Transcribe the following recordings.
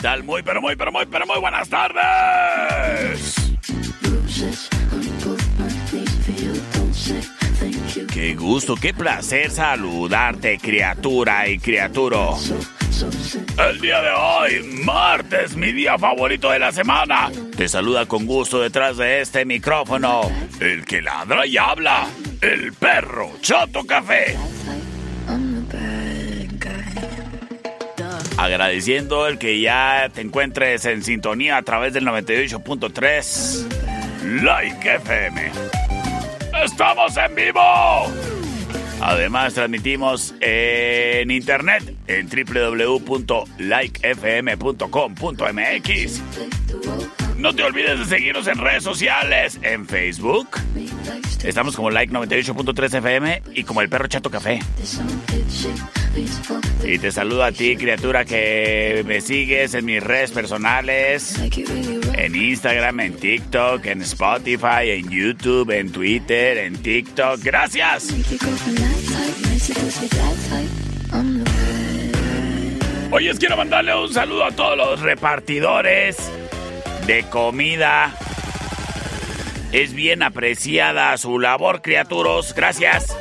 Tal? Muy, pero muy, pero muy, pero muy buenas tardes. Qué gusto, qué placer saludarte, criatura y criaturo. El día de hoy, martes, mi día favorito de la semana. Te saluda con gusto detrás de este micrófono. El que ladra y habla. El perro Chato Café. Agradeciendo el que ya te encuentres en sintonía a través del 98.3 Like FM. ¡Estamos en vivo! Además, transmitimos en internet en www.likefm.com.mx. No te olvides de seguirnos en redes sociales, en Facebook. Estamos como Like 98.3 FM y como el perro Chato Café. Y te saludo a ti, criatura, que me sigues en mis redes personales. En Instagram, en TikTok, en Spotify, en YouTube, en Twitter, en TikTok. ¡Gracias! Oye, quiero mandarle un saludo a todos los repartidores de comida. Es bien apreciada su labor, criaturos. Gracias.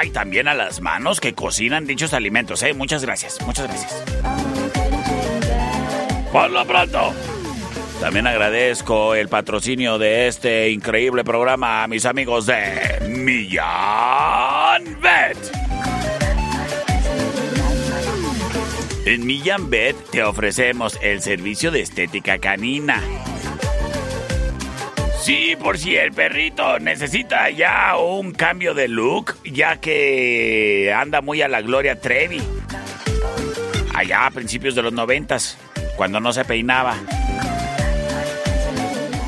Ay, también a las manos que cocinan dichos alimentos, ¿eh? Muchas gracias, muchas gracias. Por lo pronto, también agradezco el patrocinio de este increíble programa a mis amigos de Millán Vet. En Millán Vet te ofrecemos el servicio de estética canina. Sí, por si el perrito necesita ya un cambio de look, ya que anda muy a la Gloria Trevi. Allá a principios de los noventas, cuando no se peinaba.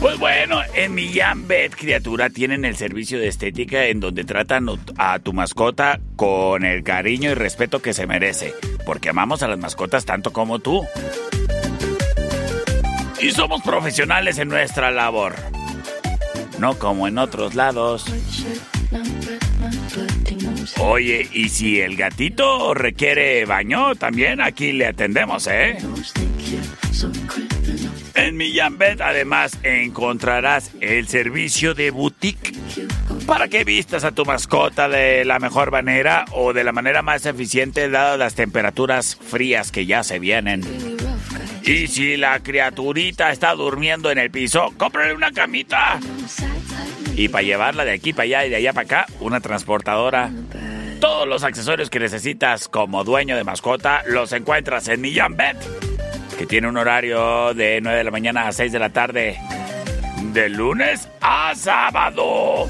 Pues bueno, en Millán Vet, criatura, tienen el servicio de estética en donde tratan a tu mascota con el cariño y respeto que se merece, porque amamos a las mascotas tanto como tú. Y somos profesionales en nuestra labor, no como en otros lados. Oye, y si el gatito requiere baño, también aquí le atendemos, ¿eh? En Millán Vet además encontrarás el servicio de boutique para que vistas a tu mascota de la mejor manera o de la manera más eficiente dadas las temperaturas frías que ya se vienen. Y si la criaturita está durmiendo en el piso, cómprale una camita. Y para llevarla de aquí para allá y de allá para acá, una transportadora. Todos los accesorios que necesitas como dueño de mascota los encuentras en Millán Vet que tiene un horario de 9 de la mañana a 6 de la tarde, de lunes a sábado.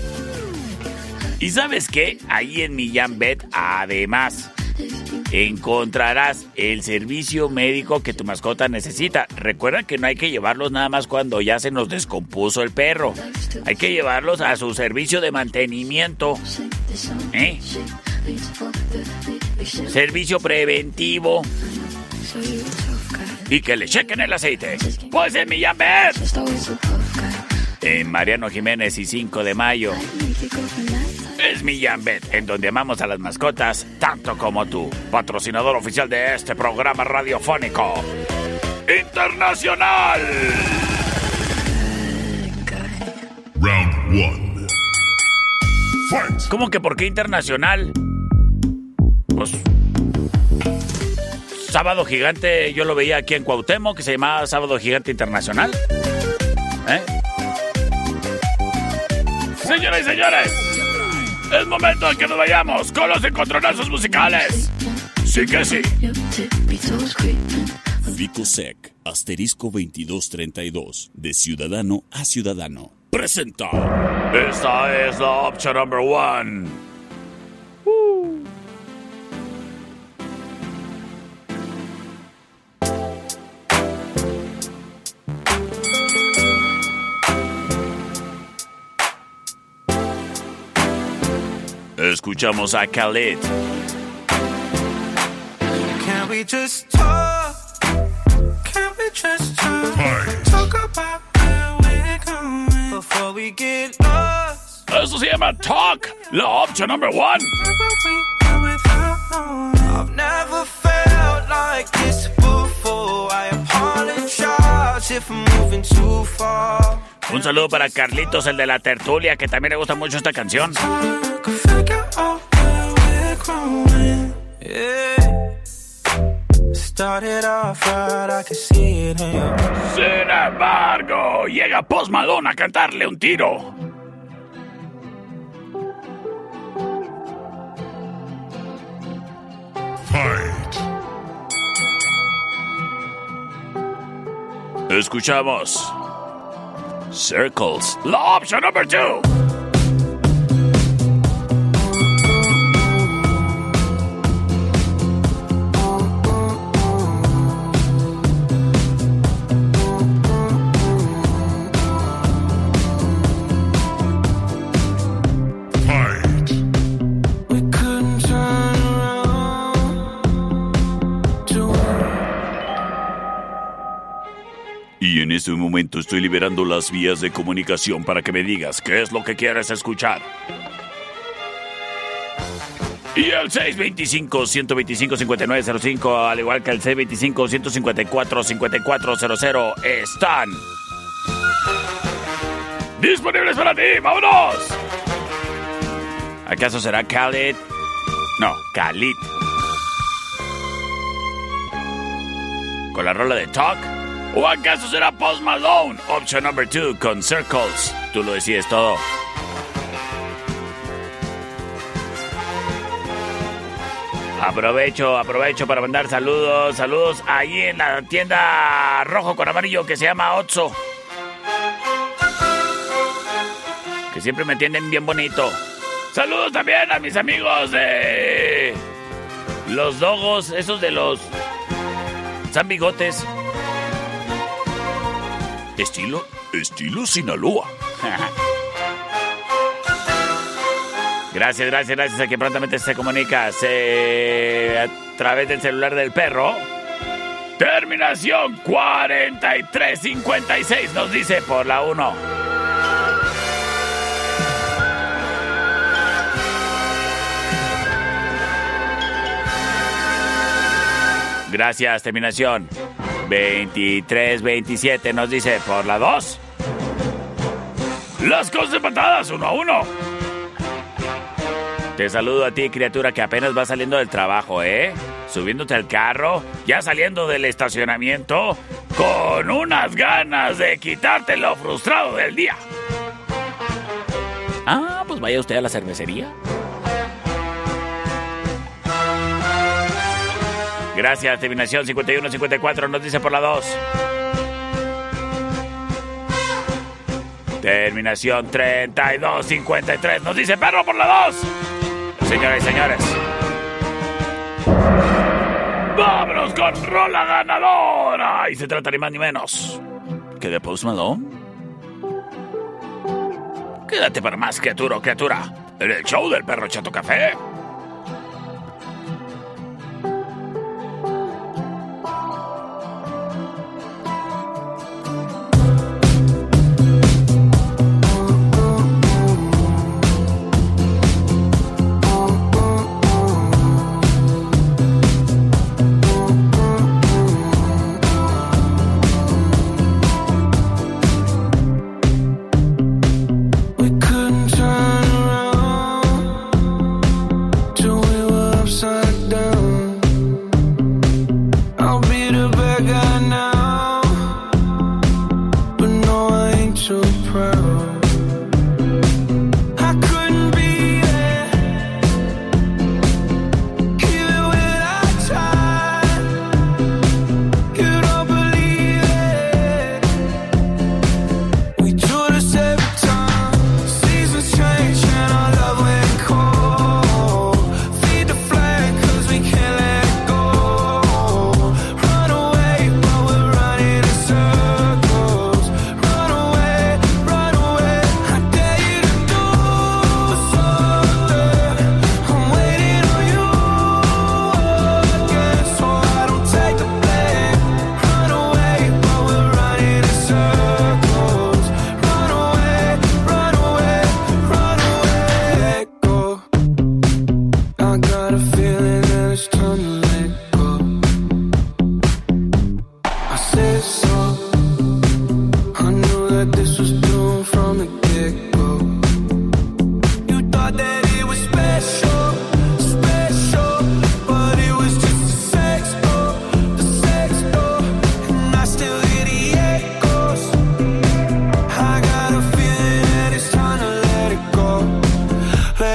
¿Y sabes qué? Ahí en Millán Bet, además, encontrarás el servicio médico que tu mascota necesita. Recuerda que no hay que llevarlos nada más cuando ya se nos descompuso el perro. Hay que llevarlos a su servicio de mantenimiento. ¿Eh? Servicio preventivo y que le chequen el aceite. Pues en Vet en Mariano Jiménez y 5 de mayo. Es Millán Bet, en donde amamos a las mascotas tanto como tú, patrocinador oficial de este programa radiofónico internacional. Round 1. Fight. ¿Cómo que por qué internacional? Pues Sábado Gigante, yo lo veía aquí en Cuauhtémoc, que se llamaba Sábado Gigante Internacional. ¿Eh? Señoras y señores, es momento de que nos vayamos con los encontronazos musicales. Sí que sí. Vicosec, asterisco 2232, de ciudadano a ciudadano. Presenta. Esta es la opción number one. Escuchamos a Khalid. Can we just talk? Can we just talk? Talk about where we're going before we get lost. Eso se llama Talk, la opción number one. I've never felt like this before. I apologize if I'm moving too far. Un saludo para Carlitos, el de la tertulia, que también le gusta mucho esta canción. Sin embargo, llega Post Malone a cantarle un tiro. Fight. Escuchamos Circles, la opción number two. Estoy liberando las vías de comunicación para que me digas qué es lo que quieres escuchar. Y el 625-125-5905, al igual que el 625-154-5400, están disponibles para ti. ¡Vámonos! ¿Acaso será Khalid? No, Khalid. Con la rola de Talk. ¿O acaso será Post Malone? Option number two con Circles. Tú lo decides todo. Aprovecho, aprovecho para mandar saludos, saludos ahí en la tienda rojo con amarillo que se llama Otso. Que siempre me atienden bien bonito. Saludos también a mis amigos de los dogos, esos de los San Bigotes. Estilo, estilo Sinaloa. Gracias, gracias, gracias a quien prontamente se comunica a través del celular del perro. Terminación 4356 nos dice por la 1. Gracias, terminación 2327 nos dice por la 2. Las cosas empatadas, uno a uno. Te saludo a ti, criatura, que apenas va saliendo del trabajo, ¿eh? Subiéndote al carro, ya saliendo del estacionamiento, con unas ganas de quitarte lo frustrado del día. Ah, pues vaya usted a la cervecería. Gracias, terminación 5154 nos dice por la 2. Terminación 3253 nos dice perro por la 2. Señoras y señores. ¡Vámonos con rola ganadora! Y se trata ni más ni menos que de Post Malone. Quédate para más, criatura o criatura, en el show del perro Chato Café.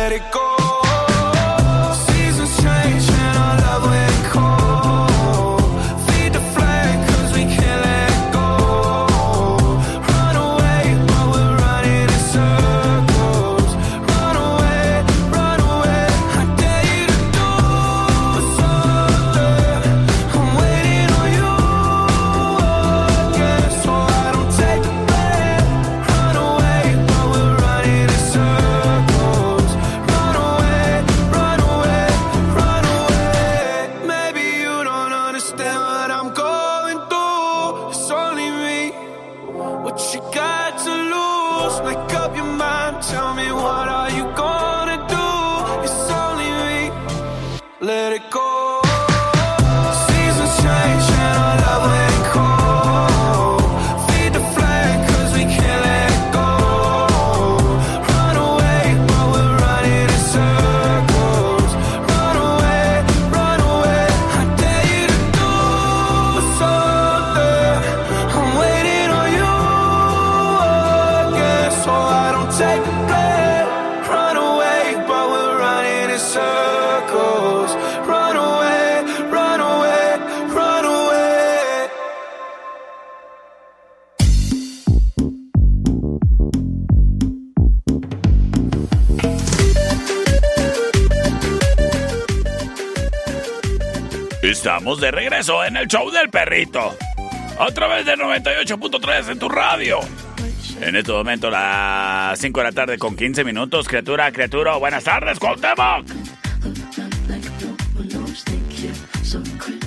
Estamos el show del perrito. A través de 98.3 en tu radio. En este momento, las 5 de la tarde con 15 minutos. Criatura, criatura, buenas tardes, Cuauhtémoc.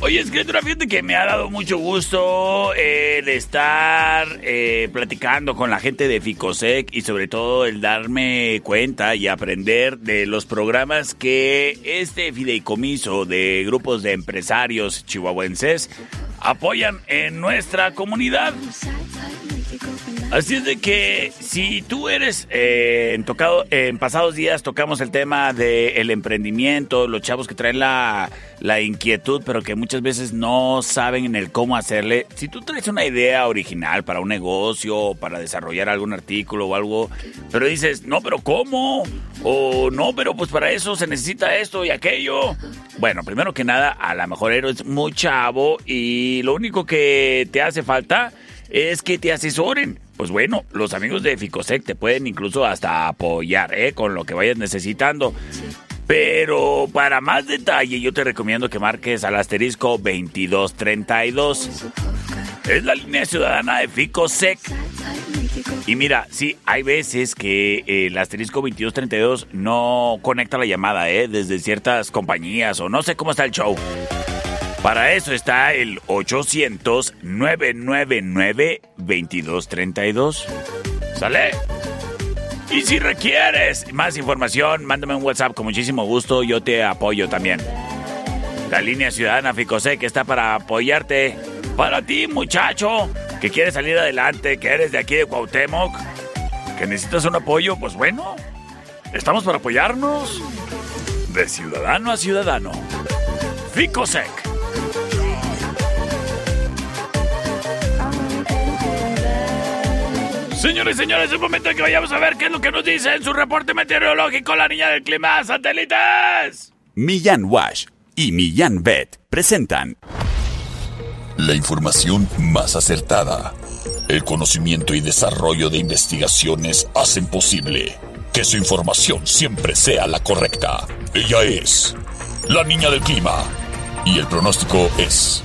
Oye, es criatura, fíjate que me ha dado mucho gusto el estar eh, platicando con la gente de Ficosec y sobre todo el darme cuenta y aprender de los programas que este fideicomiso de grupos de empresarios chihuahuenses apoyan en nuestra comunidad. Así es de que si tú eres eh, en tocado en pasados días tocamos el tema del emprendimiento, los chavos que traen la, la, inquietud, pero que muchas veces no saben en el cómo hacerle. Si tú traes una idea original para un negocio, para desarrollar algún artículo o algo, pero dices, no, pero ¿cómo? O no, pero pues para eso se necesita esto y aquello. Bueno, primero que nada, a lo mejor eres muy chavo y lo único que te hace falta es que te asesoren. Pues bueno, los amigos de Ficosec te pueden incluso hasta apoyar ¿eh? con lo que vayas necesitando. Pero para más detalle yo te recomiendo que marques al asterisco 2232. Es la línea ciudadana de Ficosec. Y mira, sí, hay veces que el asterisco 2232 no conecta la llamada, ¿eh? Desde ciertas compañías o no sé cómo está el show. Para eso está el 800-999-2232. ¿Sale? Y si requieres más información, mándame un WhatsApp con muchísimo gusto, yo te apoyo también. La línea ciudadana Ficosec está para apoyarte. Para ti, muchacho, que quieres salir adelante, que eres de aquí de Cuauhtémoc, que necesitas un apoyo, pues bueno, estamos para apoyarnos. De ciudadano a ciudadano. Ficosec. Señores y señores, es el momento en que vayamos a ver qué es lo que nos dice en su reporte meteorológico la niña del clima satélites. Millán Wash y Millán Vet presentan La información más acertada. El conocimiento y desarrollo de investigaciones hacen posible que su información siempre sea la correcta. Ella es la niña del clima. Y el pronóstico es...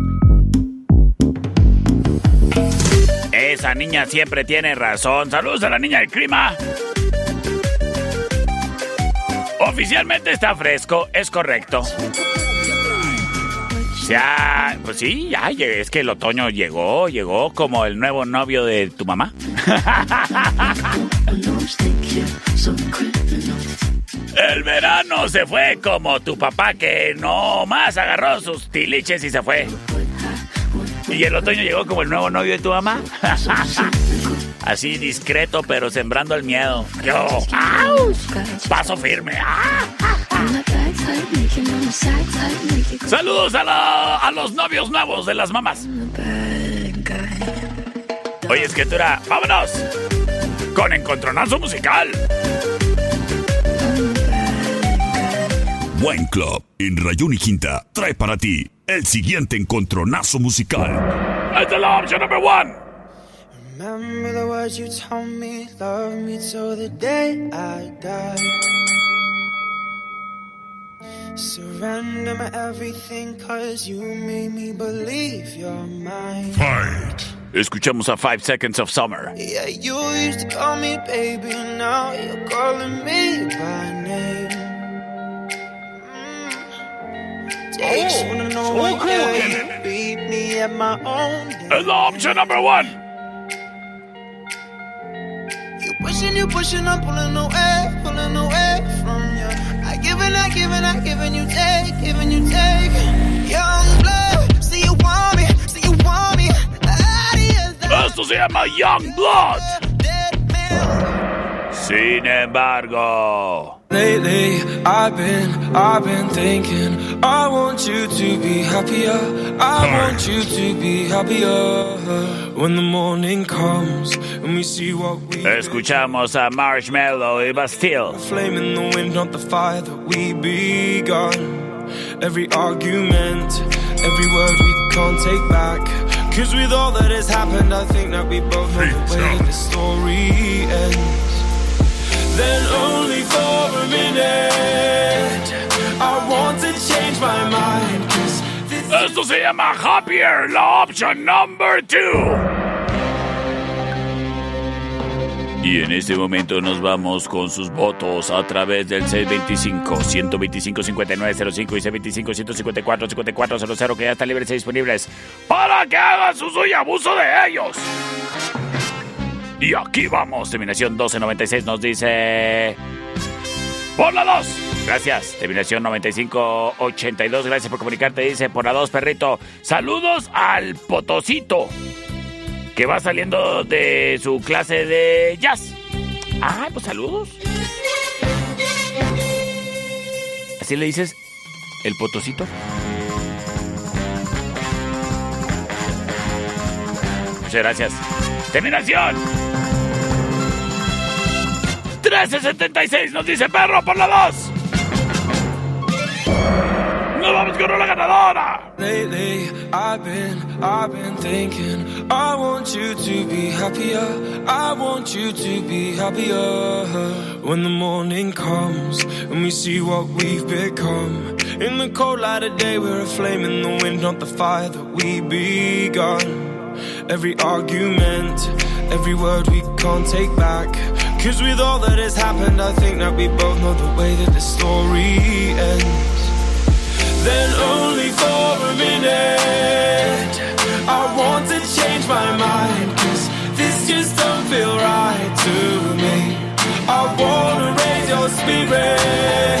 Esa niña siempre tiene razón. Saludos a la niña del clima. Oficialmente está fresco, es correcto. Ya, pues sí, ya, es que el otoño llegó, llegó como el nuevo novio de tu mamá. El verano se fue como tu papá que no más agarró sus tiliches y se fue. Y el otoño llegó como el nuevo novio de tu mamá. Así discreto, pero sembrando el miedo. Yo, ¡au! paso firme. ¡ah! Saludos a, la- a los novios nuevos de las mamás. Oye, escritura, vámonos. Con encontronazo musical. Wine Club en Rayón y Quinta trae para ti el siguiente encontronazo musical. Esta es la opción number one. Remember the words you told me, love me till the day I die. Surrender my everything, cause you made me believe you're mine. Fight! Escuchamos a Five Seconds of Summer. Yeah, you used to call me baby, now you're calling me by name. To oh. know one, yeah, beat me at my own la opción number one. You pushing, you pushing, I'm pulling away, pulling away from you. I give and I give and I give and you take, giving you take. Young blood, see you want me, see you want me. Of here, llama Young Blood. Sin embargo. Lately, I've been, I've been thinking, I want you to be happier. I want you to be happier. When the morning comes and we see what we Escuchamos a Marshmallow y Bastille. flame in the wind, not the fire that we begun. Every argument, every word we can't take back. Cause with all that has happened, I think that we both know the way the story ends. Then only for a minute, I want to change my mind. Esto se llama Happier, la opción number two. Y en este momento nos vamos con sus votos a través del 625-125-5905 y 625-154-5400 que ya están libres y disponibles para que hagan su suyo abuso de ellos. Y aquí vamos, terminación 1296 nos dice... Por la 2. Gracias. Terminación 9582. Gracias por comunicarte. Dice por la 2, perrito. Saludos al Potosito. Que va saliendo de su clase de jazz. Ah, pues saludos. ¿Así le dices? ¿El Potosito? Muchas gracias. Terminación. 1376 nos dice perro por la 2. Nos vamos con la ganadora. Lately, I've been, I've been thinking, I want you to be happier. I want you to be happier. When the morning comes and we see what we've become. In the cold light of day, we're a flame in the wind, not the fire that we begun. Every argument, every word we can't take back. Cause with all that has happened, I think that we both know the way that the story ends. Then only for a minute I want to change my mind Cause this just don't feel right to me I wanna raise your I've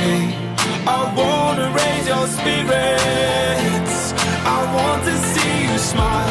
I wanna raise your spirits. I want to see you smile,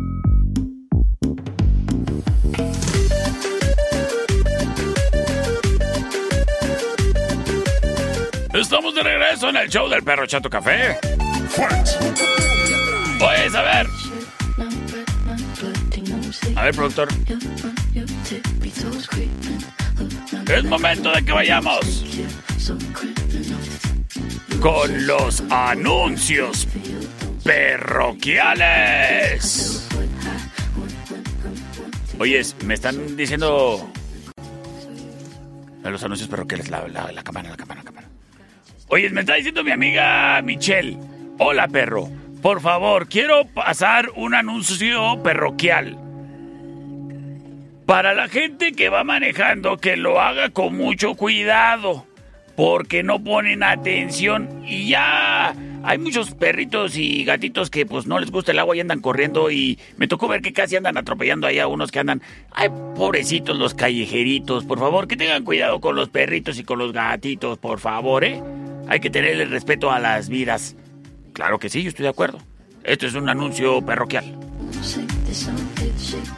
Estamos de regreso en el show del perro Chato Café. Pues a ver. A ver, productor. Es momento de que vayamos con los anuncios parroquiales. Oyes, me están diciendo los anuncios parroquiales, la, la, la cámara, la cámara, la cámara. Oye, me está diciendo mi amiga Michelle. Hola, perro. Por favor, quiero pasar un anuncio parroquial. Para la gente que va manejando, que lo haga con mucho cuidado. Porque no ponen atención y ya hay muchos perritos y gatitos que pues no les gusta el agua y andan corriendo y me tocó ver que casi andan atropellando ahí a unos que andan... Ay, pobrecitos los callejeritos, por favor, que tengan cuidado con los perritos y con los gatitos, por favor, ¿eh? Hay que tenerle respeto a las vidas. Claro que sí, yo estoy de acuerdo. Esto es un anuncio parroquial.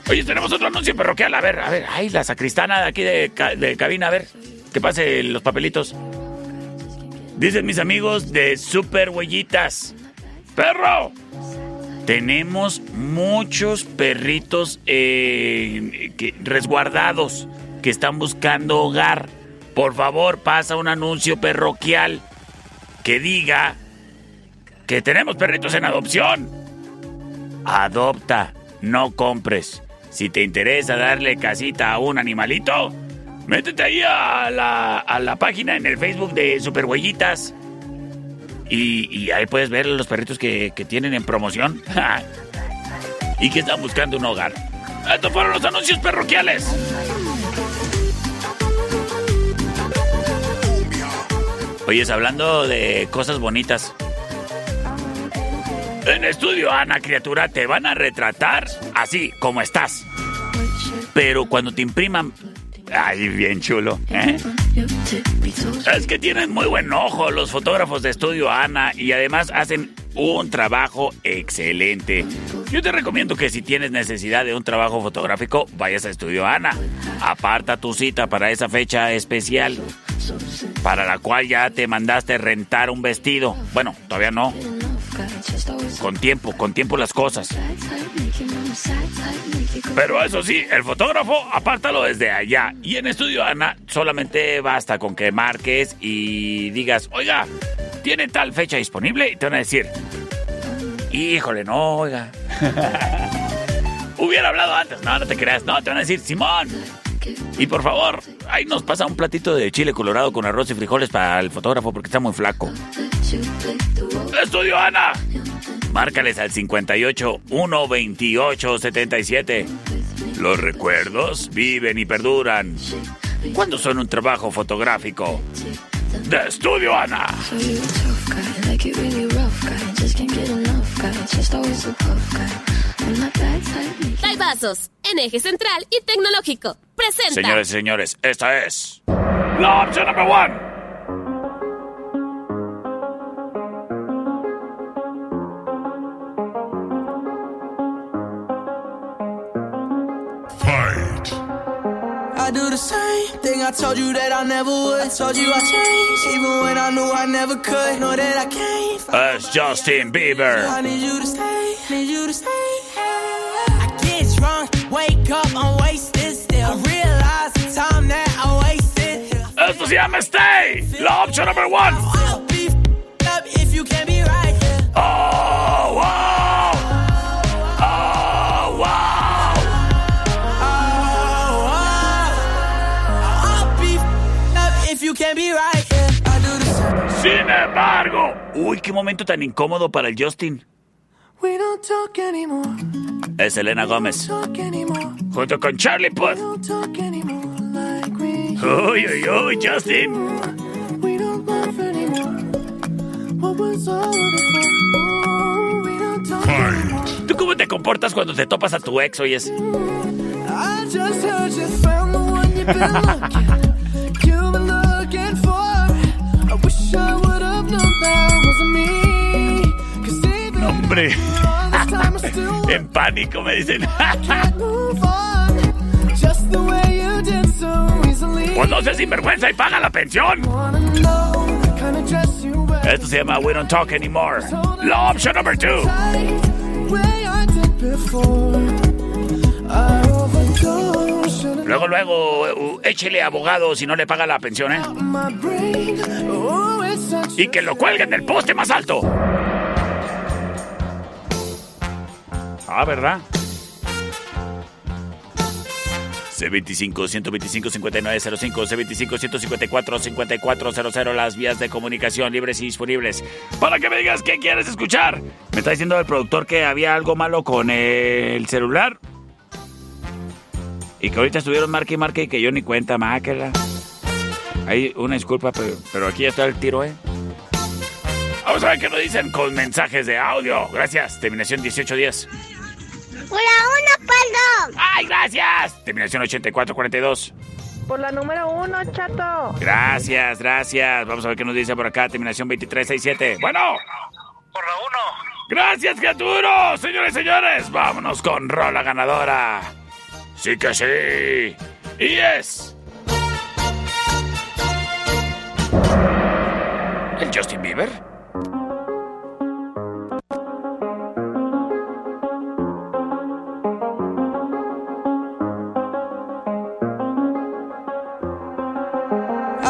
Oye, tenemos otro anuncio parroquial. A ver, a ver. Ay, la sacristana de aquí de, de cabina. A ver, que pase los papelitos. Dicen mis amigos de Super Huellitas. ¡Perro! Tenemos muchos perritos eh, resguardados que están buscando hogar. Por favor, pasa un anuncio parroquial que diga que tenemos perritos en adopción. Adopta, no compres. Si te interesa darle casita a un animalito, métete ahí a la, a la página en el Facebook de Superhuellitas Y, ahí puedes ver los perritos que, que tienen en promoción y que están buscando un hogar. Estos fueron los anuncios parroquiales. Oyes, hablando de cosas bonitas. En estudio, Ana, criatura, te van a retratar así como estás. Pero cuando te impriman Ay, bien chulo. ¿eh? Es que tienen muy buen ojo los fotógrafos de estudio Ana y además hacen un trabajo excelente. Yo te recomiendo que si tienes necesidad de un trabajo fotográfico, vayas a estudio Ana. Aparta tu cita para esa fecha especial para la cual ya te mandaste rentar un vestido. Bueno, todavía no. Con tiempo, con tiempo las cosas. Pero eso sí, el fotógrafo, apártalo desde allá. Y en Estudio Ana solamente basta con que marques y digas, oiga, ¿tiene tal fecha disponible? Y te van a decir, híjole, no, oiga. Hubiera hablado antes. No, no te creas. No, te van a decir, Simón. Y por favor, ahí nos pasa un platito de chile colorado con arroz y frijoles para el fotógrafo porque está muy flaco. Estudio Ana. Márcales al 58 128 77. Los recuerdos viven y perduran cuando son un trabajo fotográfico. De Estudio Ana. Vasos, en eje central y tecnológico. Presenta. Señores y señores, esta es la opción número. I do the same thing I told you that I never would. I told you I changed, even when I knew I never could. Know that I can't. That's Justin Bieber. I need you to stay, need you to stay. Esto se llama Stay, la opción be right. Oh, wow. Oh, wow. I'll be up if you can't be right. I do the same. Sin embargo, uy, qué momento tan incómodo para el Justin. We don't talk anymore. Es Elena Gómez, junto con Charlie Puth. Uy, uy, uy, Justin. ¿Tú cómo te comportas cuando te topas a tu ex, oyes? Hombre, en pánico me dicen. can't move on. Just the way you did so easily. Pues no seas sinvergüenza y paga la pensión. Esto se llama We Don't Talk Anymore. La opción number two. Luego, luego, échele abogado si no le paga la pensión, ¿eh? Oh, Y que lo cuelguen del poste más alto. Ah, ¿verdad? C25-125-5905, C25-154-5400, las vías de comunicación libres y disponibles. Para que me digas qué quieres escuchar. Me está diciendo el productor que había algo malo con el celular. Y que ahorita estuvieron marque y marque y que yo ni cuenta, máquela. Hay una disculpa, pero, pero aquí está el tiro, ¿eh? Vamos a ver qué nos dicen con mensajes de audio. Gracias. Terminación 1810. Por la una, Paldo. ¡Ay, gracias! Terminación 8442. Por la número uno, chato. Gracias, gracias. Vamos a ver qué nos dice por acá. Terminación 2367. Bueno. Por la uno. Gracias, criaturas. Señores y señores, vámonos con Rola Ganadora. Sí que sí. Y es... ¿El Justin Bieber?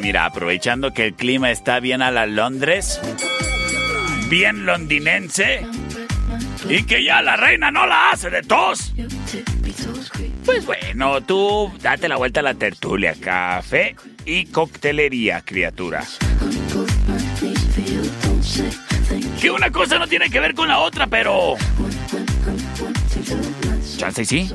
Mira, aprovechando que el clima está bien a la Londres, bien londinense, y que ya la reina no la hace de tos. Pues bueno, tú date la vuelta a la tertulia, café y coctelería, criatura. Que una cosa no tiene que ver con la otra, pero... Chance sí.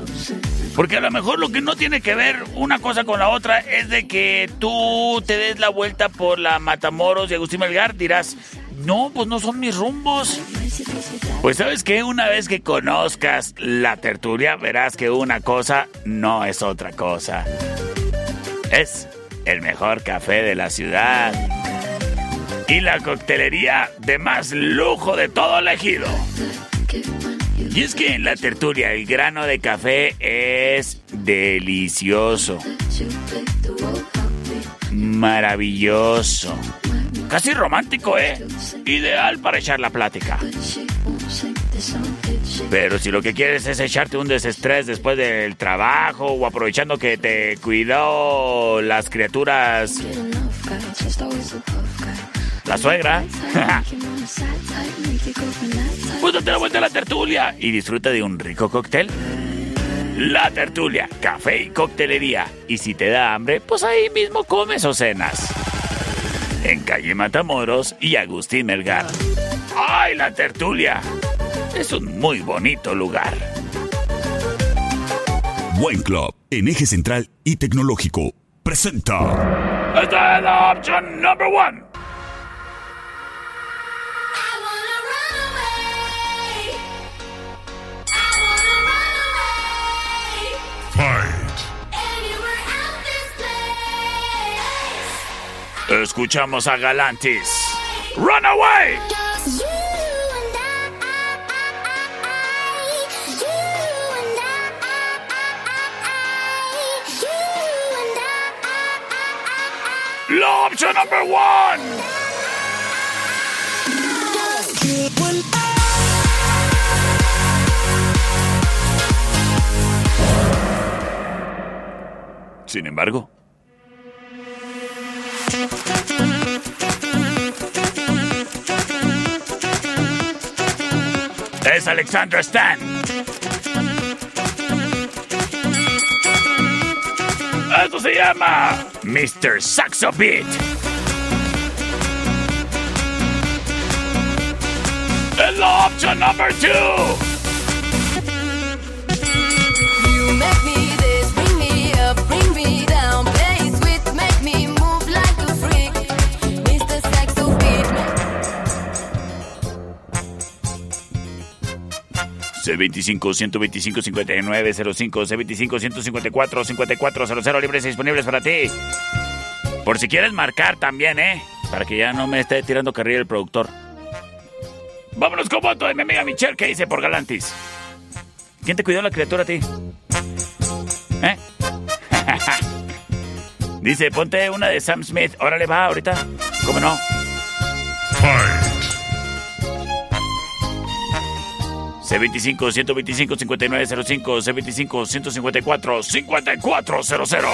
Porque a lo mejor lo que no tiene que ver una cosa con la otra es de que tú te des la vuelta por la Matamoros y Agustín Melgar, dirás, no, pues no son mis rumbos. Pues sabes que una vez que conozcas la tertulia, verás que una cosa no es otra cosa. Es el mejor café de la ciudad. Y la coctelería de más lujo de todo el ejido. Y es que en la tertulia el grano de café es delicioso. Maravilloso. Casi romántico, ¿eh? Ideal para echar la plática. Pero si lo que quieres es echarte un desestrés después del trabajo o aprovechando que te cuidó las criaturas... La suegra. pues date la vuelta a la tertulia y disfruta de un rico cóctel. La tertulia, café y coctelería. Y si te da hambre, pues ahí mismo comes o cenas. En calle Matamoros y Agustín Melgar. ¡Ay, la tertulia! Es un muy bonito lugar. Wine Club, en eje central y tecnológico, presenta. Esta es la opción number one. Escuchamos a Galantis. Runaway. La opción number one. Sin embargo, es Alexander Stan. Esto se llama Mr. Saxo Beat. Es la opción number two. C25 125 59 05 C25 154 54 00 libres y disponibles para ti. Por si quieres marcar también, ¿eh? Para que ya no me esté tirando carrilla el productor. Vámonos con voto de mi amiga Michelle que dice por Galantis. ¿Quién te cuidó la criatura a ti? ¿Eh? Dice, ponte una de Sam Smith. Órale, va, ahorita. ¿Cómo no? C25 125 5905 C25 154 5400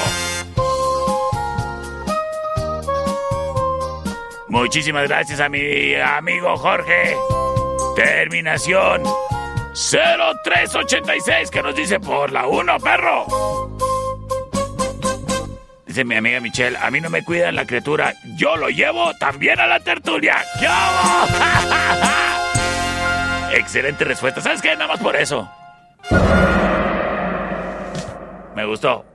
Muchísimas gracias a mi amigo Jorge. Terminación 0386 que nos dice por la 1, perro. Dice mi amiga Michelle, a mí no me cuidan la criatura, yo lo llevo también a la tertulia. ¿Qué? Excelente respuesta. ¿Sabes qué? Nada más por eso. Me gustó.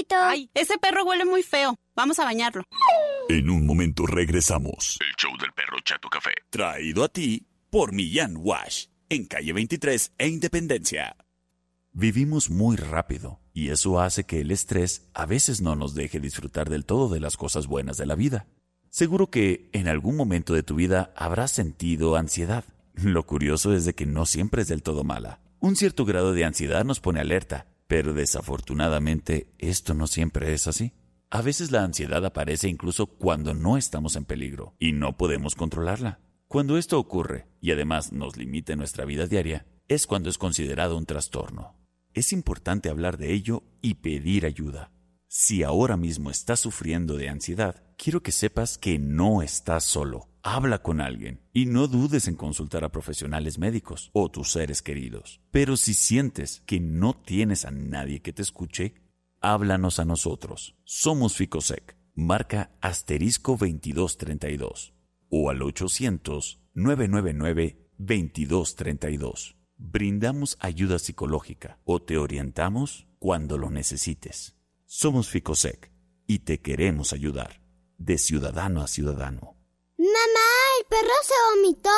Perrito. Ay, ese perro huele muy feo. Vamos a bañarlo. En un momento regresamos. El show del perro Chato Café. Traído a ti por Millán Wash. En calle 23 e Independencia. Vivimos muy rápido y eso hace que el estrés a veces no nos deje disfrutar del todo de las cosas buenas de la vida. Seguro que en algún momento de tu vida habrás sentido ansiedad. Lo curioso es de que no siempre es del todo mala. Un cierto grado de ansiedad nos pone alerta, pero desafortunadamente esto no siempre es así. A veces la ansiedad aparece incluso cuando no estamos en peligro y no podemos controlarla. Cuando esto ocurre y además nos limita nuestra vida diaria, es cuando es considerado un trastorno. Es importante hablar de ello y pedir ayuda. Si ahora mismo estás sufriendo de ansiedad, quiero que sepas que no estás solo. Habla con alguien y no dudes en consultar a profesionales médicos o tus seres queridos. Pero si sientes que no tienes a nadie que te escuche, háblanos a nosotros. Somos Ficosec. Marca asterisco 2232 o al 800-999-2232. Brindamos ayuda psicológica o te orientamos cuando lo necesites. Somos Ficosec y te queremos ayudar, de ciudadano a ciudadano. Mamá, el perro se vomitó.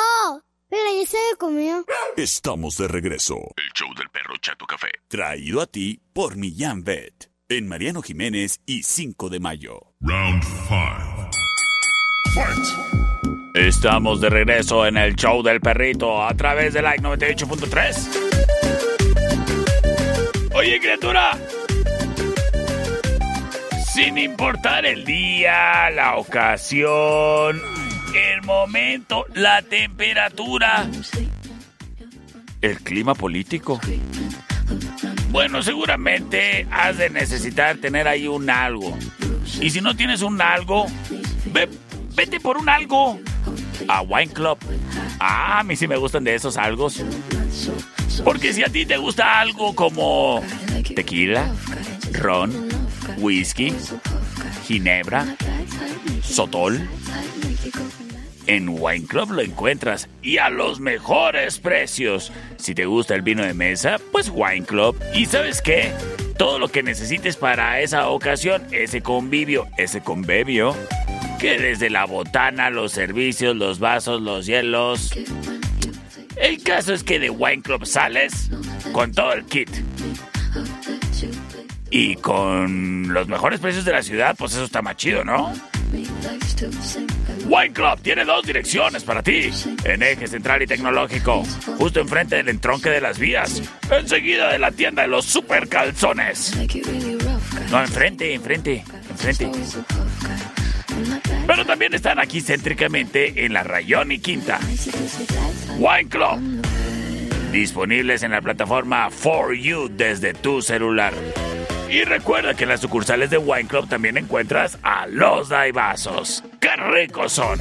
Pero ya se lo comió. Estamos de regreso. El show del perro Chato Café. Traído a ti por Millán Vet. En Mariano Jiménez y 5 de mayo. Round 5. Estamos de regreso en el show del perrito a través de Like 98.3. Oye, criatura. Sin importar el día, la ocasión, el momento, la temperatura, el clima político. Bueno, seguramente has de necesitar tener ahí un algo. Y si no tienes un algo, ve- vete por un algo. A Wine Club. Ah, a mí sí me gustan de esos algos. Porque si a ti te gusta algo como tequila, ron, whisky, ginebra, sotol, en Wine Club lo encuentras y a los mejores precios. Si te gusta el vino de mesa, pues Wine Club. ¿Y sabes qué? Todo lo que necesites para esa ocasión, ese convivio, ese convivio, que desde la botana, los servicios, los vasos, los hielos. El caso es que de Wine Club sales con todo el kit. Y con los mejores precios de la ciudad, pues eso está más chido, ¿no? Wine Club tiene dos direcciones para ti. En eje central y tecnológico, justo enfrente del entronque de las vías, enseguida de la tienda de los super calzones. No, enfrente, enfrente, enfrente. Pero también están aquí céntricamente en la Rayón y Quinta. Wine Club. Disponibles en la plataforma For You desde tu celular. Y recuerda que en las sucursales de Wine Club también encuentras a los daibazos. ¡Qué ricos son!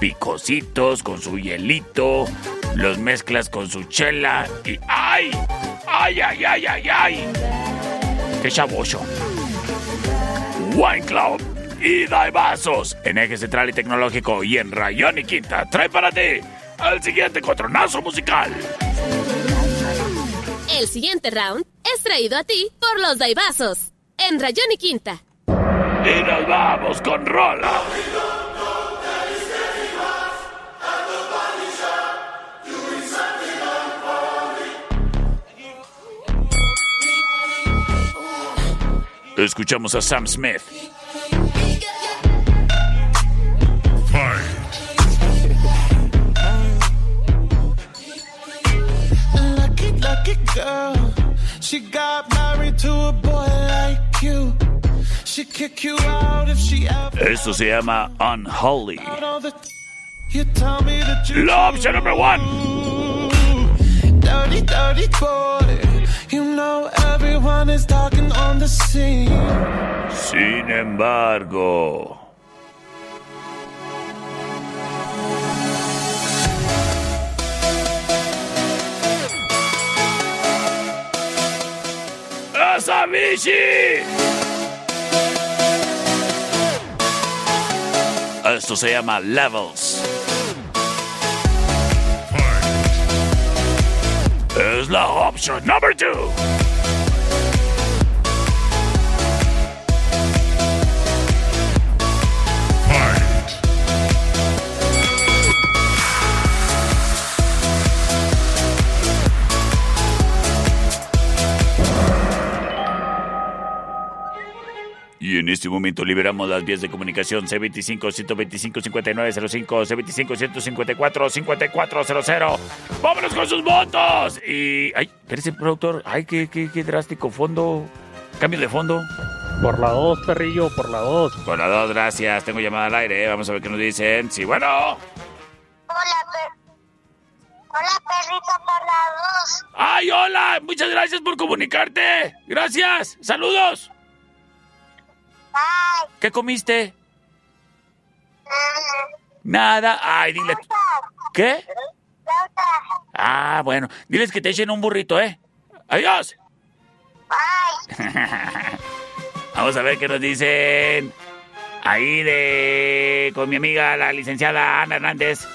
Picositos con su hielito, los mezclas con su chela y ¡ay! ¡Ay, ay, ay, ay, ay! ¡Qué chabocho! Wine Club y daibazos en eje central y tecnológico y en Rayón y Quinta. Trae para ti el siguiente cotronazo musical. El siguiente round es traído a ti por los Daibazos. En Rayón y Quinta. Y nos vamos con Rola. Escuchamos a Sam Smith. Esto se llama Unholy. out the- You tell you. La opción number one. Dirty, dirty boy. You know everyone is talking on the scene. Sin embargo. ¡Asabishi! Esto se llama Levels. Es la opción number two. Y en este momento liberamos las vías de comunicación C25-125-5905, C25-154-5400. ¡Vámonos con sus votos! Y. ¡Ay! Espérese, productor. ¡Ay, qué, qué, qué drástico! Fondo. Cambio de fondo. Por la 2, perrillo, por la 2. Por la 2, gracias. Tengo llamada al aire. ¿eh? Vamos a ver qué nos dicen. Sí, bueno. Hola, per... Hola, perrito por la dos. ¡Ay, hola! Muchas gracias por comunicarte. Gracias. Saludos. ¿Qué comiste? Nada. Ay, dile. ¿Qué? Ah, bueno. Diles que te echen un burrito, ¿eh? Adiós. Bye. Vamos a ver qué nos dicen. Ahí de... con mi amiga, la licenciada Ana Hernández.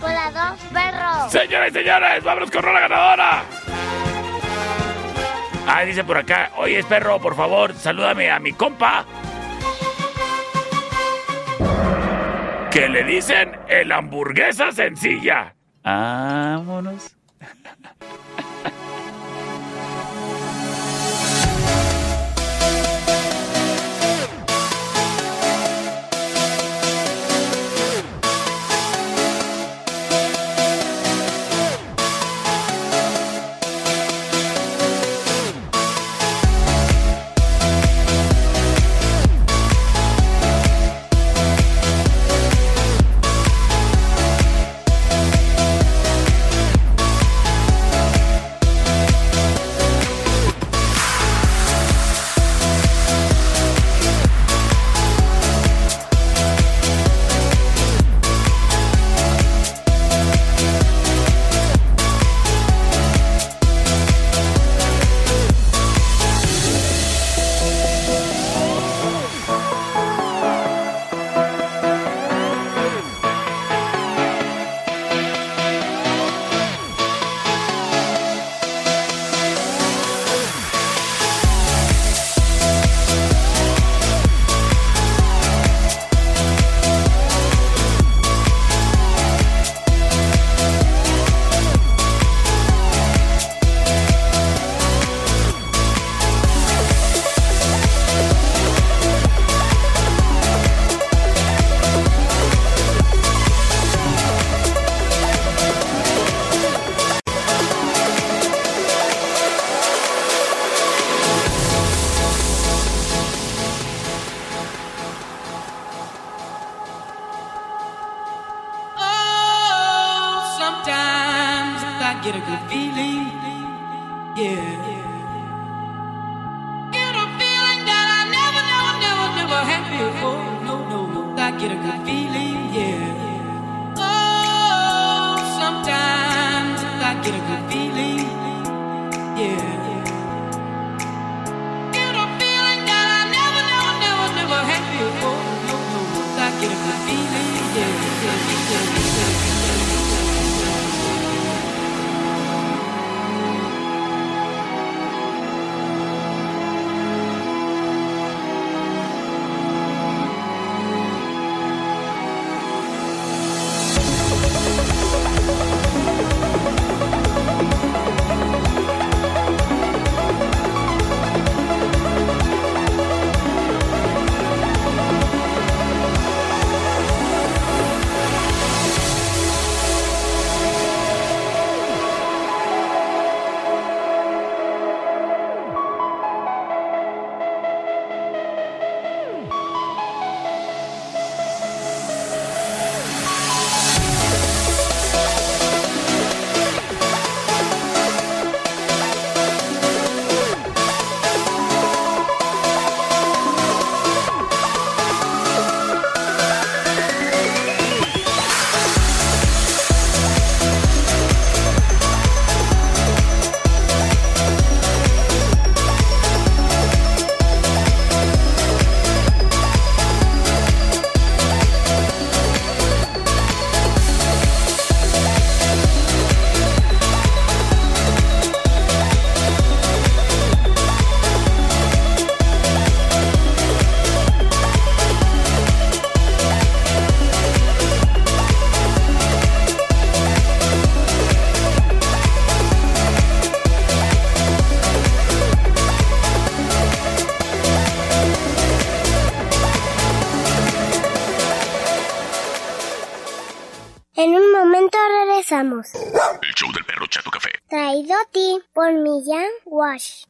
Por la dos, perro. Señores y señores, vámonos con la ganadora. Ah, dice por acá, oye, perro, por favor, salúdame a mi compa. Que le dicen el hamburguesa sencilla. Vámonos.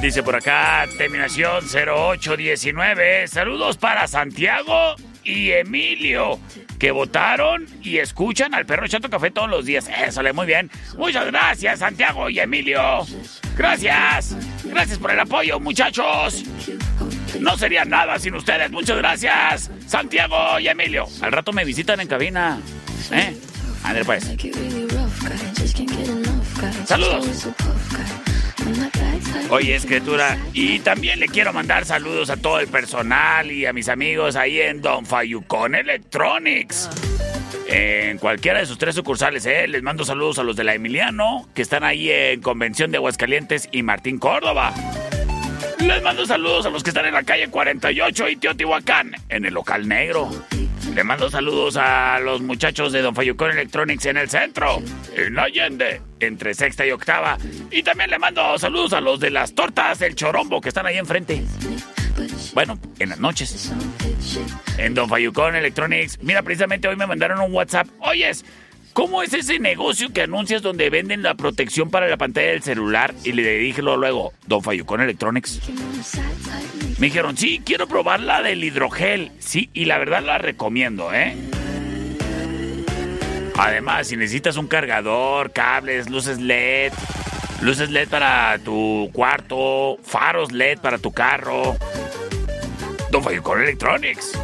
Dice por acá, terminación 0819. Saludos para Santiago y Emilio, que votaron y escuchan al perro Chato Café todos los días. Eso le muy bien. Muchas gracias, Santiago y Emilio. Gracias. Gracias por el apoyo, muchachos. No sería nada sin ustedes. Muchas gracias, Santiago y Emilio. Al rato me visitan en cabina. ¿Eh? André, pues. Saludos. Oye, escritura, y también le quiero mandar saludos a todo el personal y a mis amigos ahí en Don Fayucón Electronics. En cualquiera de sus tres sucursales, ¿eh? Les mando saludos a los de la Emiliano, que están ahí en Convención de Aguascalientes y Martín Córdoba. Les mando saludos a los que están en la calle 48 y Teotihuacán, en el local negro. Le mando saludos a los muchachos de Don Fayucón Electronics en el centro, en Allende, entre sexta y octava. Y también le mando saludos a los de las tortas del Chorombo que están ahí enfrente. Bueno, en las noches. En Don Fayucón Electronics. Mira, precisamente hoy me mandaron un WhatsApp. Oyes, ¿cómo es ese negocio que anuncias donde venden la protección para la pantalla del celular? Y le dije luego, Don Fayucón Electronics. Me dijeron, sí, quiero probar la del hidrogel. Sí, y la verdad la recomiendo, ¿eh? Además, si necesitas un cargador, cables, luces LED, luces LED para tu cuarto, faros LED para tu carro, Don Fayucón Electronics.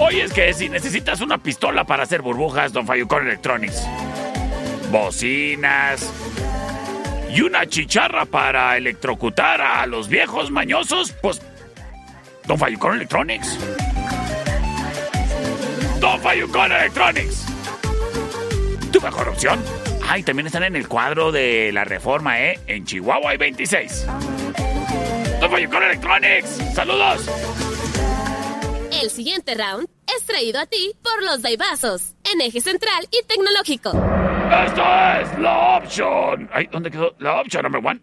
Oye, es que si necesitas una pistola para hacer burbujas, Don Fayucón Electronics. Bocinas. Y una chicharra para electrocutar a los viejos mañosos, pues Don Fayucón Electronics. Don Fayucón Electronics. Tu mejor opción. Ah, y también están en el cuadro de la reforma, ¿eh? En Chihuahua hay 26. Don Fayucón Electronics. Saludos. El siguiente round es traído a ti por los Daibazos, en eje central y tecnológico. Esto es la opción. Ay, ¿dónde quedó la opción number one?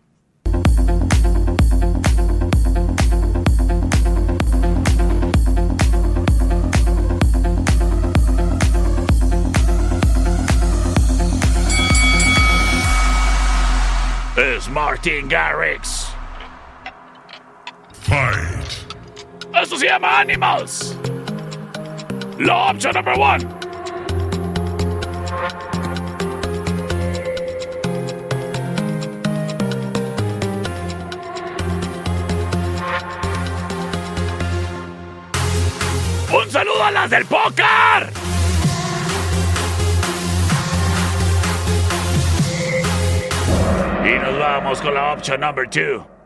Es Martin Garrix. Fight. Esto se llama Animals. La opción número uno. ¡Un saludo a las del póker! Y nos vamos con la opción número 2.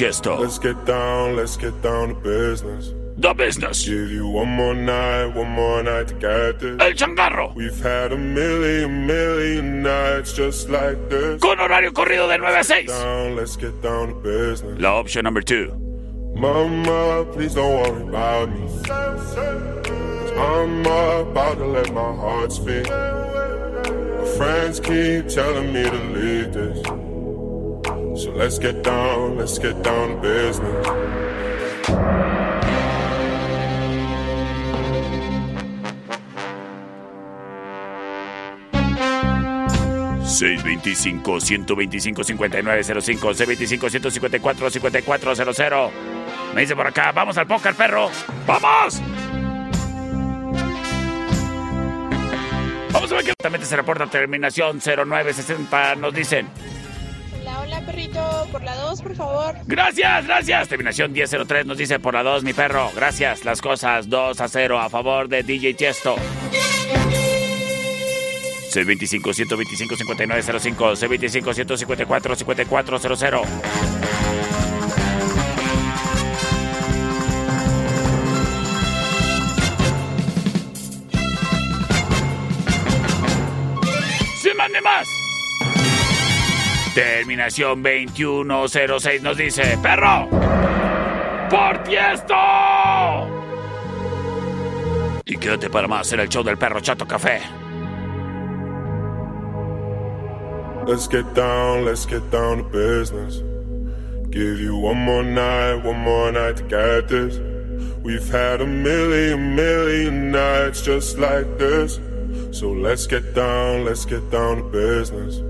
Tiesto. Let's get down, let's get down to business. The business. Give you one more night, one more night to get this. El changarro. We've had a million, million nights just like this. Con horario corrido de 9 a 6. Down, let's get down to business. La opción number two. Mama, please don't worry about me. i I'm about to let my heart speak. My friends keep telling me to leave this. Let's get down, let's get down business. 625 125 5905 625 154 5400 Me dice por acá, vamos al póker, perro. ¡Vamos! Vamos a ver que también se reporta terminación 0960. Nos dicen. Perrito. Por la 2, por favor. Gracias, gracias. Terminación 1003 nos dice por la 2, mi perro. Gracias. Las cosas 2 a 0 a favor de DJ Tiesto. C25 125 Terminación 2106 nos dice, perro, por tiesto. Y quédate para más en el show del perro Chato Café. Let's get down, let's get down to business. Give you one more night, one more night to get this. We've had a million, million nights just like this. So let's get down, let's get down to business.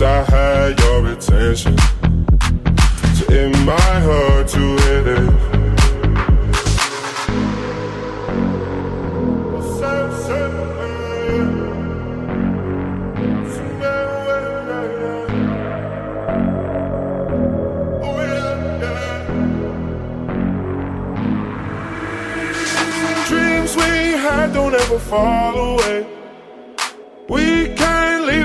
while I had your attention. So it might hurt to hit it. Dreams we had don't ever fall away. We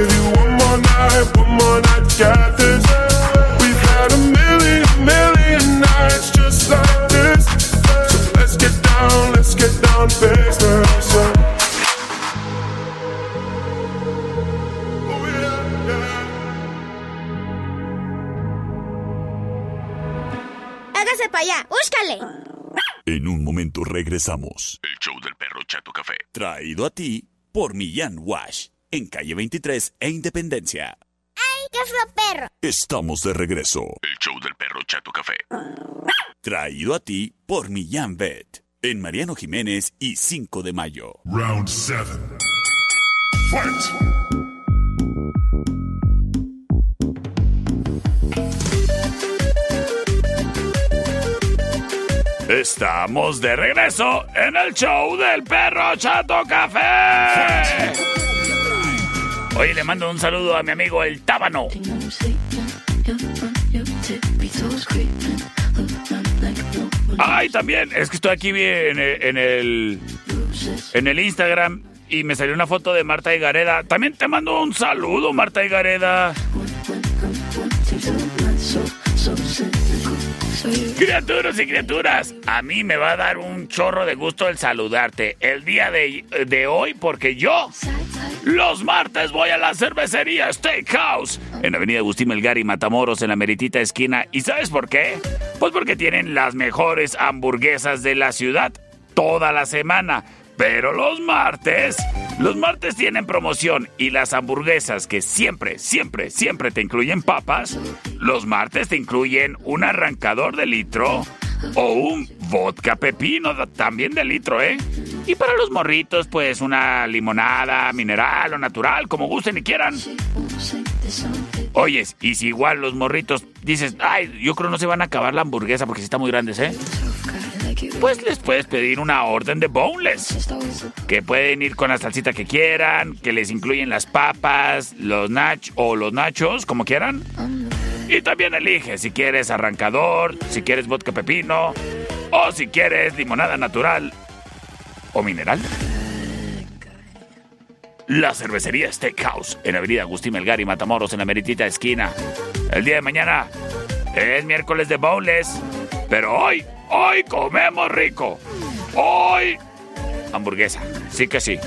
Give you one more night, one more night to get this. We've had a million, million nights just like this. So let's get down, let's get down to business. Hágase para allá, búscale. En un momento regresamos. El show del perro Chato Café. Traído a ti por Millán Wash. En calle 23 e Independencia. ¡Ay, qué fue perro! Estamos de regreso. El show del perro Chato Café. Traído a ti por Millán Vet. En Mariano Jiménez y 5 de mayo. Round 7. Fight! Estamos de regreso en el show del perro Chato Café. Hoy le mando un saludo a mi amigo el Tábano. Ay, también, es que estoy aquí en el, en el, en el Instagram y me salió una foto de Marta Higareda. También te mando un saludo, Marta Higareda. Criaturas y criaturas, a mí me va a dar un chorro de gusto el saludarte el día de, de hoy porque yo los martes voy a la cervecería Steakhouse en Avenida Agustín Melgar y Matamoros en la meritita esquina. ¿Y sabes por qué? Pues porque tienen las mejores hamburguesas de la ciudad toda la semana. Pero los martes, los martes tienen promoción y las hamburguesas que siempre, siempre, siempre te incluyen papas, los martes te incluyen un arrancador de litro o un vodka pepino también de litro, ¿eh? Y para los morritos, pues una limonada, mineral o natural, como gusten y quieran. Oyes, y si igual los morritos dices, ay, yo creo no se van a acabar la hamburguesa porque sí está muy grandes, ¿eh? Pues les puedes pedir una orden de boneless. Que pueden ir con la salsita que quieran, que les incluyen las papas, los nach o los nachos, como quieran. Y también elige si quieres arrancador, si quieres vodka pepino, o si quieres limonada natural o mineral. La cervecería Steakhouse en Avenida Agustín Melgar y Matamoros en la meritita esquina. El día de mañana Es miércoles de bowls. Pero hoy, hoy comemos rico. Hoy, hamburguesa. Sí que sí.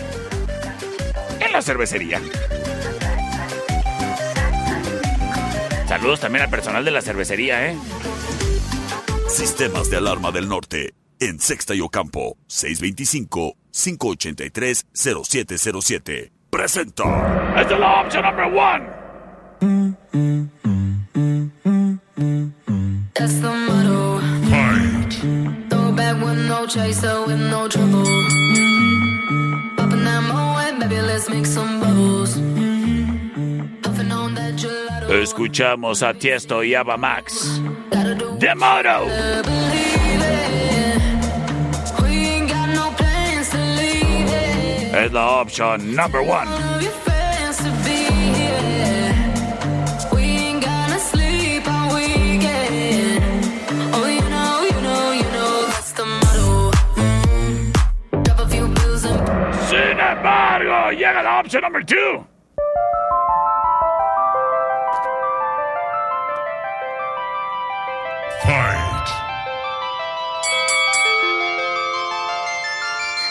En la cervecería. Saludos también al personal de la cervecería, ¿eh? Sistemas de alarma del norte. En Sexta y Ocampo. 625-583-0707. Presenta. Es la opción number one. That's the motto. Throw it back with no chaser, with no trouble. Popping that moe, baby, let's make some bubbles. Puffing on that gelato. Escuchamos a Tiesto y Ava Max. The Moto. Drop a few bills and Sin embargo, llega la opción number two.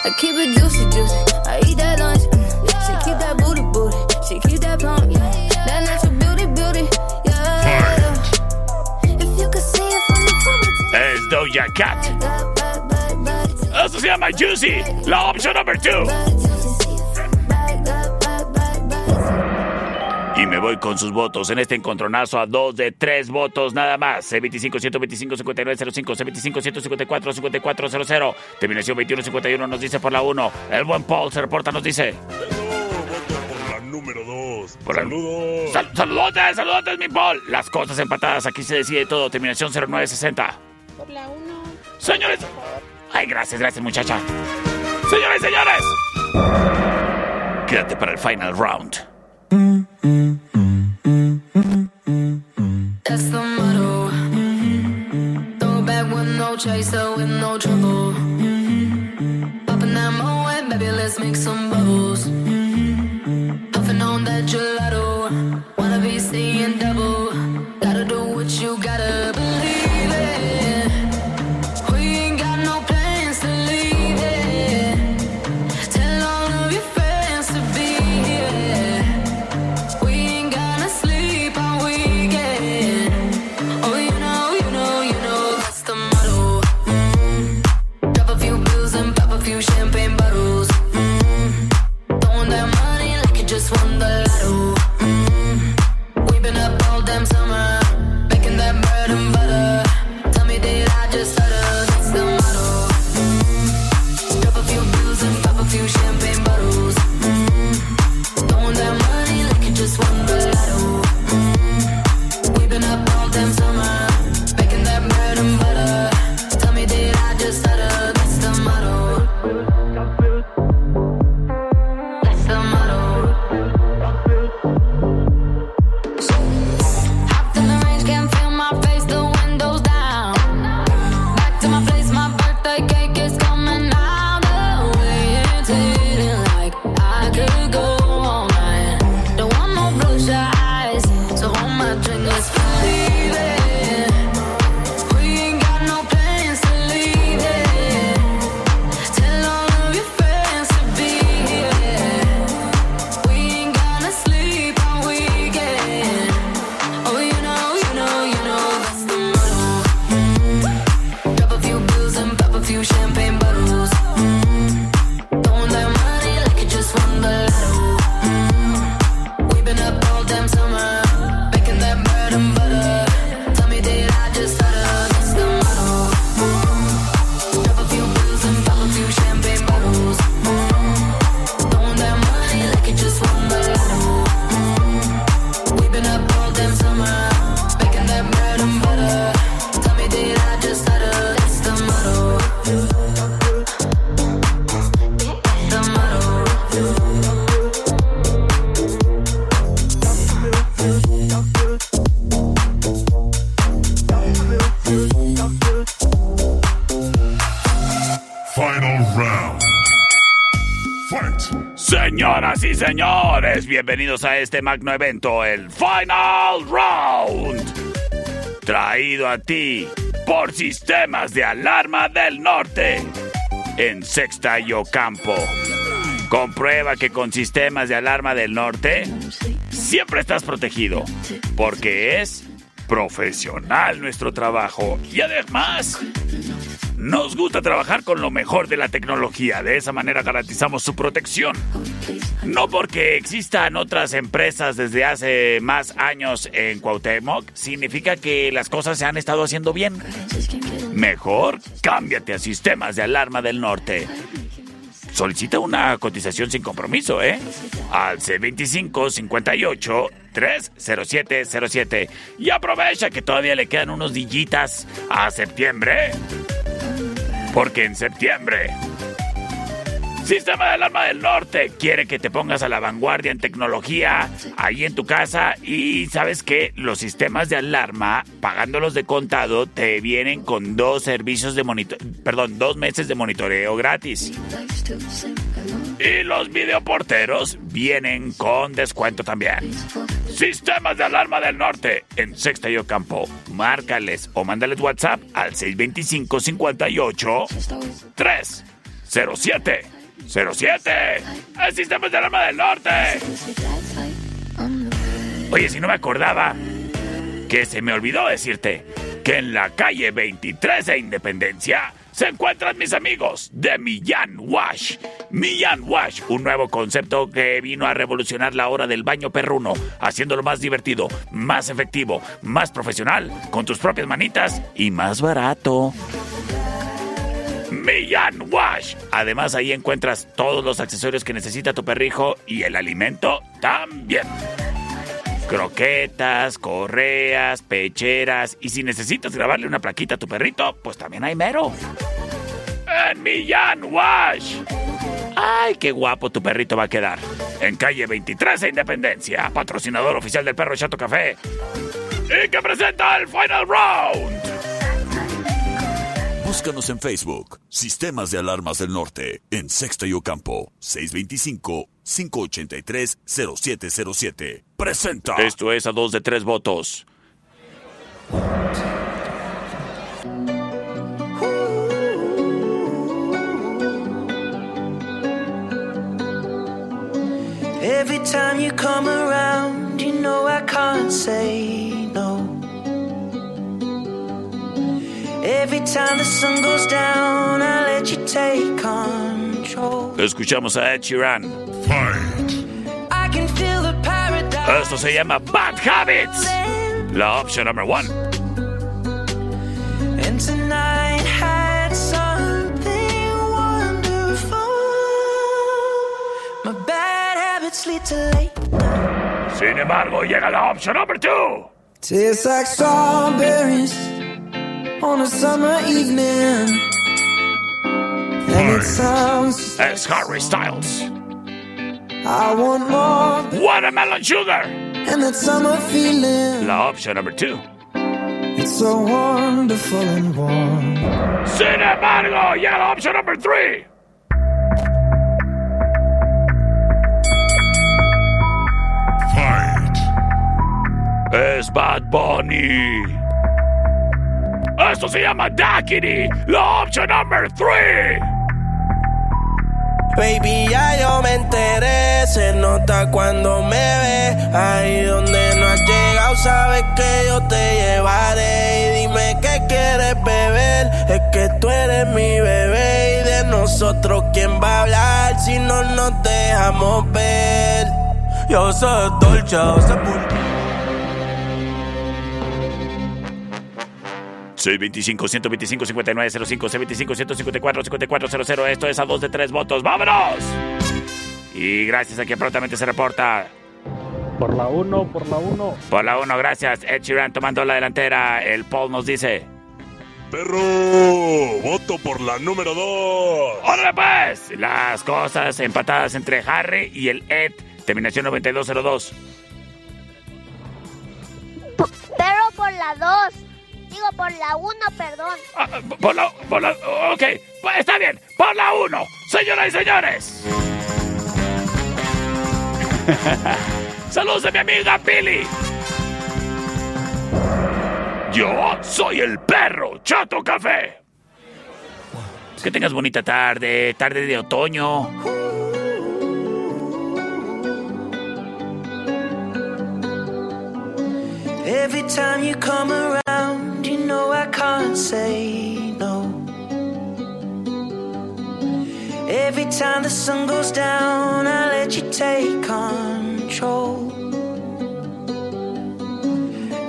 I keep it juicy, juicy. I eat that lunch. mm. She keep that booty, booty. She keep that plump. Yeah. That natural beauty, beauty. Yeah. If you could see it from the front, Es Doja Cat. Eso se llama Juicy. La opción number two. Y me voy con sus votos en este encontronazo a dos de tres votos nada más. C25 125 5905, C25 154 5400. Terminación 2151 nos dice por la 1. El buen Paul se reporta, nos dice. La número 2. Por la- Saludos. Sal- saludotes, saludotes, mi Paul. Las cosas empatadas, aquí se decide todo. Terminación 0960. Por la 1. Señores. Ay, gracias, gracias, muchacha. Señores, señores. Quédate para el final round. That's chaser, with no trouble. Popping that moe, baby, let's make some bubbles. Señores, bienvenidos a este magno evento, el Final Round. traído a ti por Sistemas de Alarma del Norte en Sexta y Ocampo. Comprueba que con Sistemas de Alarma del Norte siempre estás protegido, porque es profesional nuestro trabajo y además nos gusta trabajar con lo mejor de la tecnología, de esa manera garantizamos su protección. No porque existan otras empresas desde hace más años en Cuauhtémoc, significa que las cosas se han estado haciendo bien. Mejor, cámbiate a Sistemas de Alarma del Norte. Solicita una cotización sin compromiso, ¿eh? Al C25 58 30707. Y aprovecha que todavía le quedan unos dillitas a septiembre. Porque en septiembre Sistema de Alarma del Norte quiere que te pongas a la vanguardia en tecnología ahí en tu casa y sabes que los sistemas de alarma, pagándolos de contado, te vienen con dos servicios de monitor, perdón, dos meses de monitoreo gratis. Y los videoporteros vienen con descuento también. Sistemas de Alarma del Norte en Sexta y Ocampo. Márcales o mándales WhatsApp al 625 58 307 07. El Sistemas de Alarma del Norte. Oye, si no me acordaba que se me olvidó decirte que en la calle 23 de Independencia se encuentran mis amigos de Millán Wash. Millán Wash, un nuevo concepto que vino a revolucionar la hora del baño perruno, haciéndolo más divertido, más efectivo, más profesional, con tus propias manitas y más barato. Millán Wash. Además, ahí encuentras todos los accesorios que necesita tu perrijo y el alimento también. Croquetas, correas, pecheras y si necesitas grabarle una plaquita a tu perrito, pues también hay mero. En Millán Wash. ¡Ay, qué guapo tu perrito va a quedar! En calle 23 de Independencia, patrocinador oficial del perro Chato Café. Y que presenta el Final Round. Búscanos en Facebook, Sistemas de Alarmas del Norte, en Sexta y Ocampo, 625-583-0707. Presenta. Esto es a dos de tres votos. Every time you come around, you know I can't say Escuchamos a Ed Sheeran. I can feel the paradise. Esto se llama Bad Habits. La opción number one. And tonight had something wonderful. My bad habits lead to late. Sin embargo, llega la opción number two. Tastes like strawberries on a summer evening. And it sounds Es Harry Styles. I want more Watermelon Sugar. and that summer feeling. La opción number two. It's so wonderful and warm. Sin embargo, llega la opción number three. Fight. Es Bad Bunny. Esto se llama Daquiri. La opción number three. Baby, ya yo me enteré, se nota cuando me ve. Ahí donde no has llegado, sabes que yo te llevaré. Y dime qué quieres beber, es que tú eres mi bebé. Y de nosotros, ¿quién va a hablar si no nos dejamos ver? Yo soy dolce, soy 625 125 5905 625 154 5400 Esto es a dos de tres votos. ¡Vámonos! Y gracias a quien prontamente se reporta. Por la 1, por la 1. Por la 1, gracias. Ed Sheeran tomando la delantera. El Paul nos dice. Perro, voto por la número 2. ¡Órale pues! Las cosas empatadas entre Harry y el Ed. Terminación 9202. Pero por la 2. Digo, por la 1, perdón. Ah, por la. Por la. Ok, pues está bien, por la 1, señoras y señores. Saludos de mi amiga Pili. Yo soy el perro Chato Café. Que tengas bonita tarde, tarde de otoño. Every time you come around. You know I can't say no. Every time the sun goes down, I let you take control.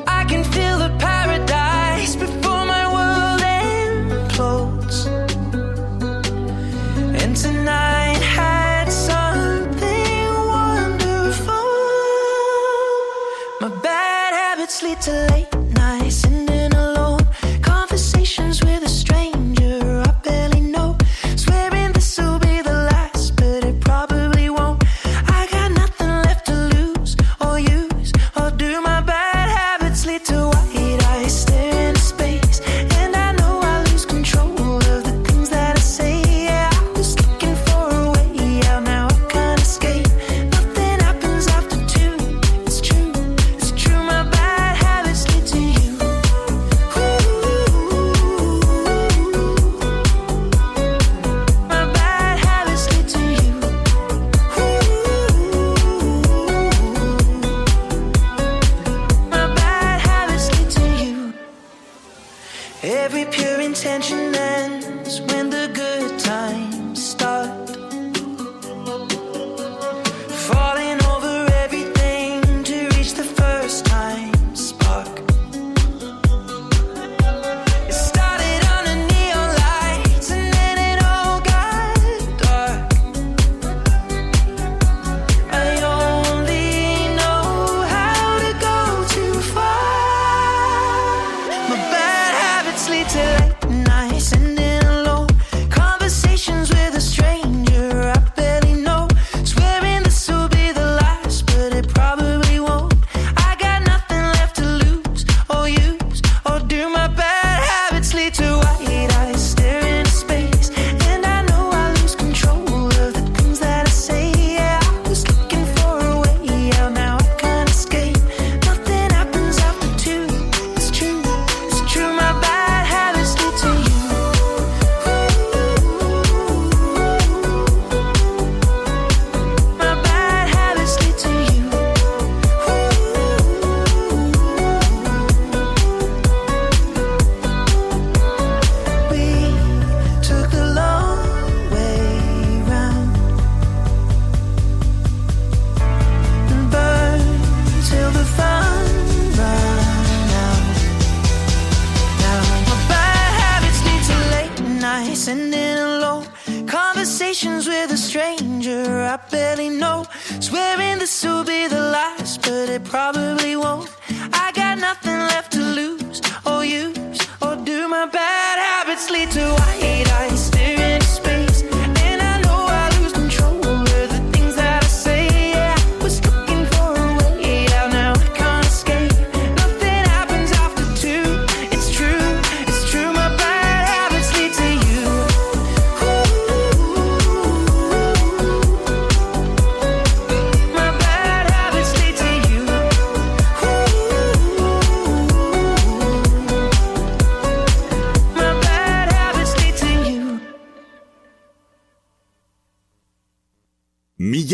I can feel the paradise before my world implodes. And tonight had something wonderful. My bad habits lead to